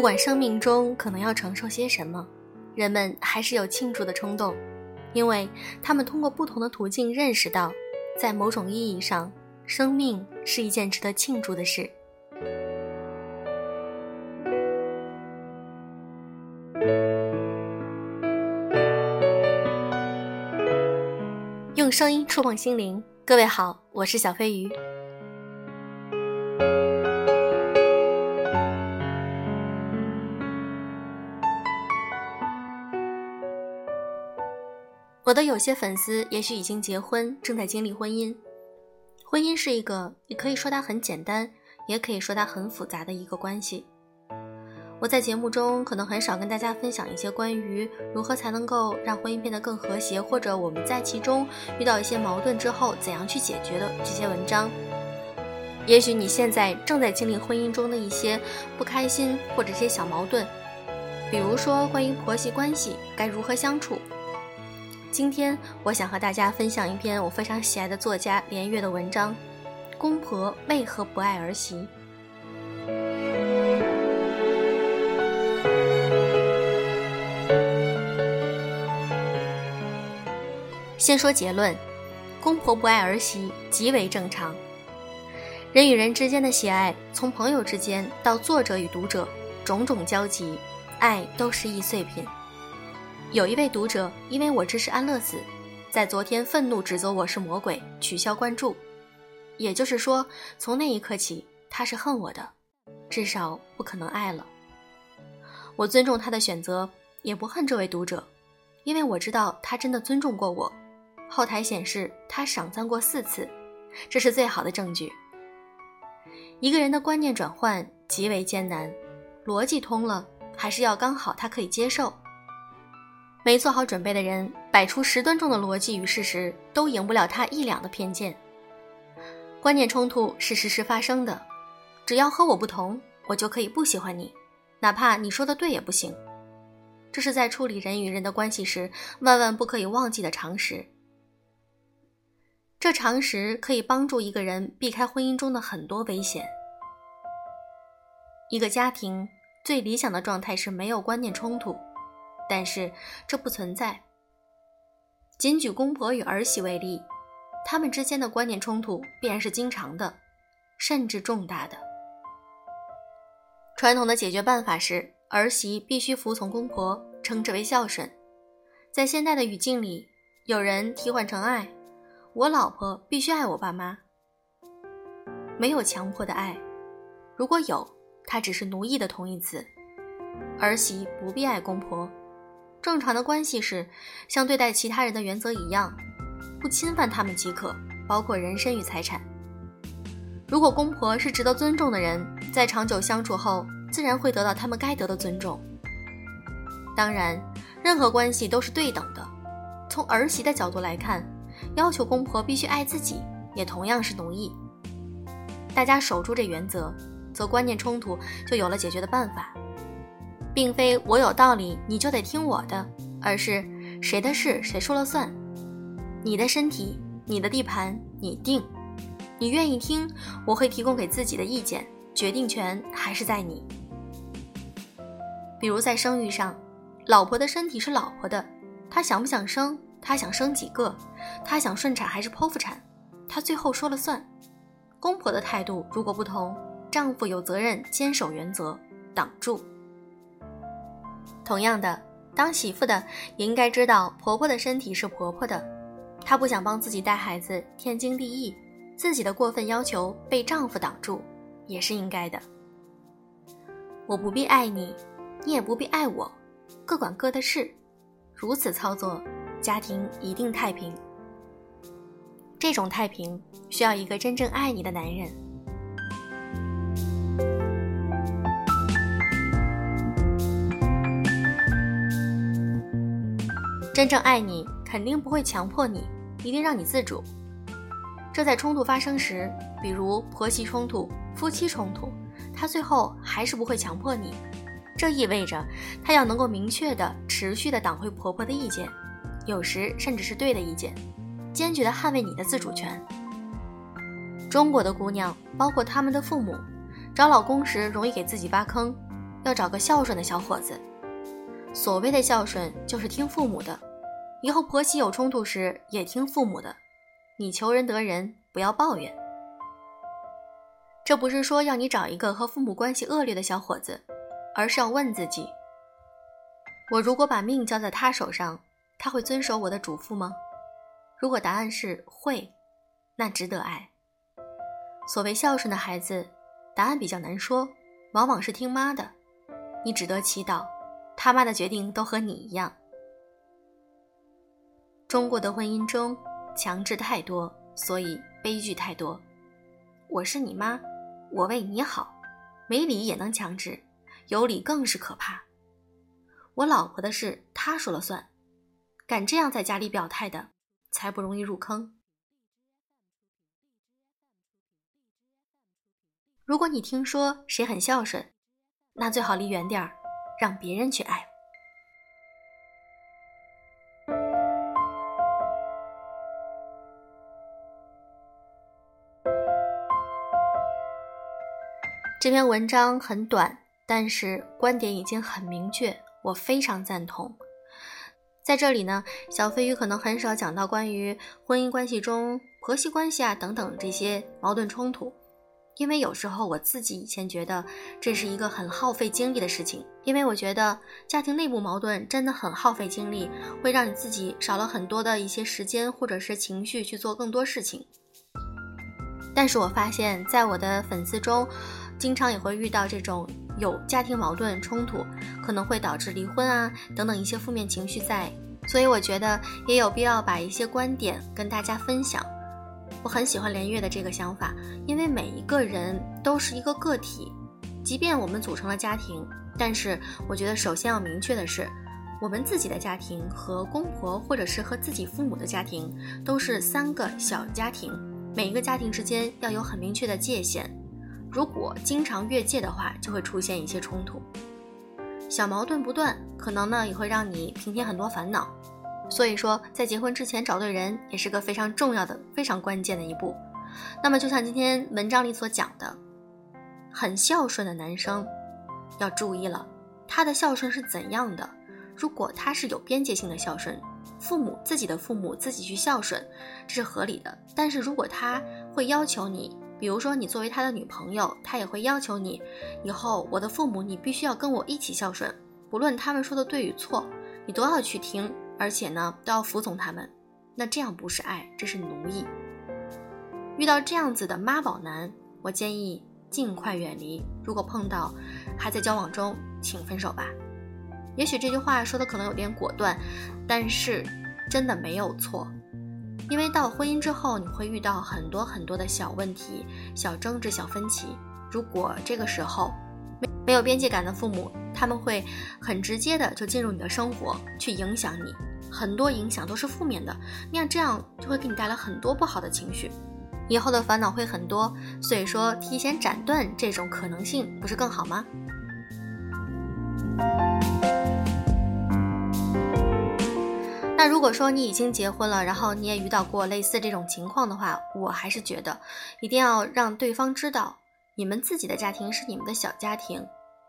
不管生命中可能要承受些什么，人们还是有庆祝的冲动，因为他们通过不同的途径认识到，在某种意义上，生命是一件值得庆祝的事。用声音触碰心灵，各位好，我是小飞鱼。我的有些粉丝也许已经结婚，正在经历婚姻。婚姻是一个，你可以说它很简单，也可以说它很复杂的一个关系。我在节目中可能很少跟大家分享一些关于如何才能够让婚姻变得更和谐，或者我们在其中遇到一些矛盾之后怎样去解决的这些文章。也许你现在正在经历婚姻中的一些不开心或者一些小矛盾，比如说关于婆媳关系该如何相处。今天我想和大家分享一篇我非常喜爱的作家连岳的文章：公婆为何不爱儿媳？先说结论，公婆不爱儿媳极为正常。人与人之间的喜爱，从朋友之间到作者与读者，种种交集，爱都是易碎品。有一位读者因为我支持安乐死，在昨天愤怒指责我是魔鬼，取消关注。也就是说，从那一刻起，他是恨我的，至少不可能爱了。我尊重他的选择，也不恨这位读者，因为我知道他真的尊重过我。后台显示他赏赞过四次，这是最好的证据。一个人的观念转换极为艰难，逻辑通了，还是要刚好他可以接受。没做好准备的人，摆出十吨重的逻辑与事实，都赢不了他一两的偏见。观念冲突是时时发生的，只要和我不同，我就可以不喜欢你，哪怕你说的对也不行。这是在处理人与人的关系时，万万不可以忘记的常识。这常识可以帮助一个人避开婚姻中的很多危险。一个家庭最理想的状态是没有观念冲突。但是这不存在。仅举公婆与儿媳为例，他们之间的观念冲突必然是经常的，甚至重大的。传统的解决办法是儿媳必须服从公婆，称之为孝顺。在现代的语境里，有人替换成爱，我老婆必须爱我爸妈。没有强迫的爱，如果有，它只是奴役的同义词。儿媳不必爱公婆。正常的关系是，像对待其他人的原则一样，不侵犯他们即可，包括人身与财产。如果公婆是值得尊重的人，在长久相处后，自然会得到他们该得的尊重。当然，任何关系都是对等的。从儿媳的角度来看，要求公婆必须爱自己，也同样是奴役。大家守住这原则，则观念冲突就有了解决的办法。并非我有道理你就得听我的，而是谁的事谁说了算。你的身体，你的地盘，你定。你愿意听，我会提供给自己的意见，决定权还是在你。比如在生育上，老婆的身体是老婆的，她想不想生，她想生几个，她想顺产还是剖腹产，她最后说了算。公婆的态度如果不同，丈夫有责任坚守原则，挡住。同样的，当媳妇的也应该知道婆婆的身体是婆婆的，她不想帮自己带孩子天经地义，自己的过分要求被丈夫挡住也是应该的。我不必爱你，你也不必爱我，各管各的事，如此操作，家庭一定太平。这种太平需要一个真正爱你的男人。真正爱你，肯定不会强迫你，一定让你自主。这在冲突发生时，比如婆媳冲突、夫妻冲突，他最后还是不会强迫你。这意味着他要能够明确的、持续的挡回婆婆的意见，有时甚至是对的意见，坚决的捍卫你的自主权。中国的姑娘，包括他们的父母，找老公时容易给自己挖坑，要找个孝顺的小伙子。所谓的孝顺，就是听父母的。以后婆媳有冲突时，也听父母的。你求人得人，不要抱怨。这不是说要你找一个和父母关系恶劣的小伙子，而是要问自己：我如果把命交在他手上，他会遵守我的嘱咐吗？如果答案是会，那值得爱。所谓孝顺的孩子，答案比较难说，往往是听妈的。你只得祈祷，他妈的决定都和你一样。中国的婚姻中，强制太多，所以悲剧太多。我是你妈，我为你好，没理也能强制，有理更是可怕。我老婆的事，她说了算，敢这样在家里表态的，才不容易入坑。如果你听说谁很孝顺，那最好离远点儿，让别人去爱。这篇文章很短，但是观点已经很明确，我非常赞同。在这里呢，小飞鱼可能很少讲到关于婚姻关系中婆媳关系啊等等这些矛盾冲突，因为有时候我自己以前觉得这是一个很耗费精力的事情，因为我觉得家庭内部矛盾真的很耗费精力，会让你自己少了很多的一些时间或者是情绪去做更多事情。但是我发现，在我的粉丝中，经常也会遇到这种有家庭矛盾冲突，可能会导致离婚啊等等一些负面情绪在，所以我觉得也有必要把一些观点跟大家分享。我很喜欢连月的这个想法，因为每一个人都是一个个体，即便我们组成了家庭，但是我觉得首先要明确的是，我们自己的家庭和公婆或者是和自己父母的家庭都是三个小家庭，每一个家庭之间要有很明确的界限。如果经常越界的话，就会出现一些冲突，小矛盾不断，可能呢也会让你平添很多烦恼。所以说，在结婚之前找对人也是个非常重要的、非常关键的一步。那么，就像今天文章里所讲的，很孝顺的男生要注意了，他的孝顺是怎样的？如果他是有边界性的孝顺，父母自己的父母自己去孝顺，这是合理的。但是如果他会要求你，比如说，你作为他的女朋友，他也会要求你，以后我的父母你必须要跟我一起孝顺，不论他们说的对与错，你都要去听，而且呢都要服从他们。那这样不是爱，这是奴役。遇到这样子的妈宝男，我建议尽快远离。如果碰到还在交往中，请分手吧。也许这句话说的可能有点果断，但是真的没有错。因为到婚姻之后，你会遇到很多很多的小问题、小争执、小分歧。如果这个时候没没有边界感的父母，他们会很直接的就进入你的生活，去影响你，很多影响都是负面的。那样这样就会给你带来很多不好的情绪，以后的烦恼会很多。所以说，提前斩断这种可能性，不是更好吗？那如果说你已经结婚了，然后你也遇到过类似这种情况的话，我还是觉得一定要让对方知道，你们自己的家庭是你们的小家庭，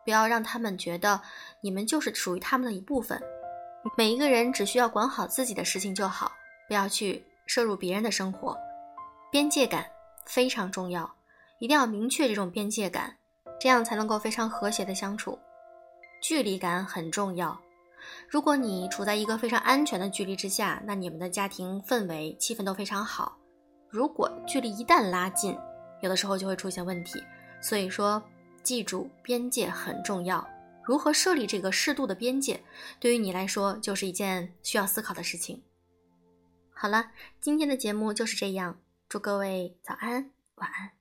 不要让他们觉得你们就是属于他们的一部分。每一个人只需要管好自己的事情就好，不要去摄入别人的生活。边界感非常重要，一定要明确这种边界感，这样才能够非常和谐的相处。距离感很重要。如果你处在一个非常安全的距离之下，那你们的家庭氛围、气氛都非常好。如果距离一旦拉近，有的时候就会出现问题。所以说，记住边界很重要。如何设立这个适度的边界，对于你来说就是一件需要思考的事情。好了，今天的节目就是这样。祝各位早安，晚安。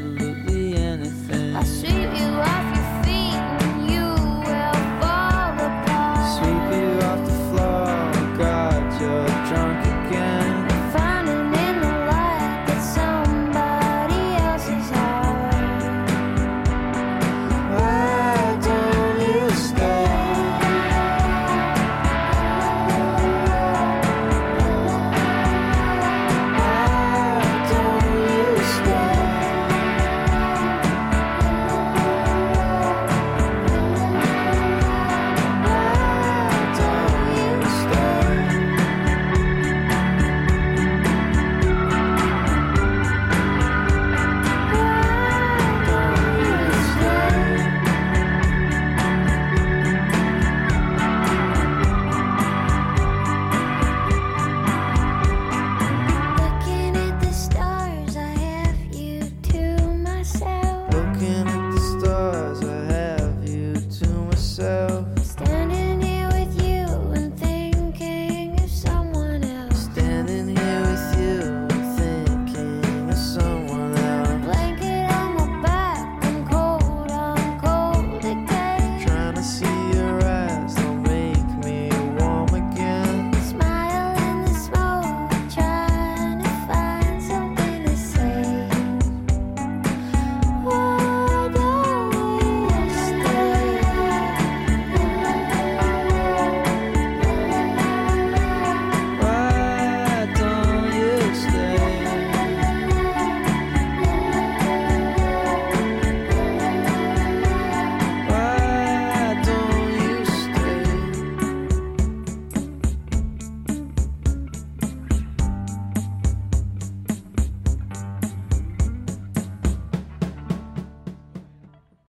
the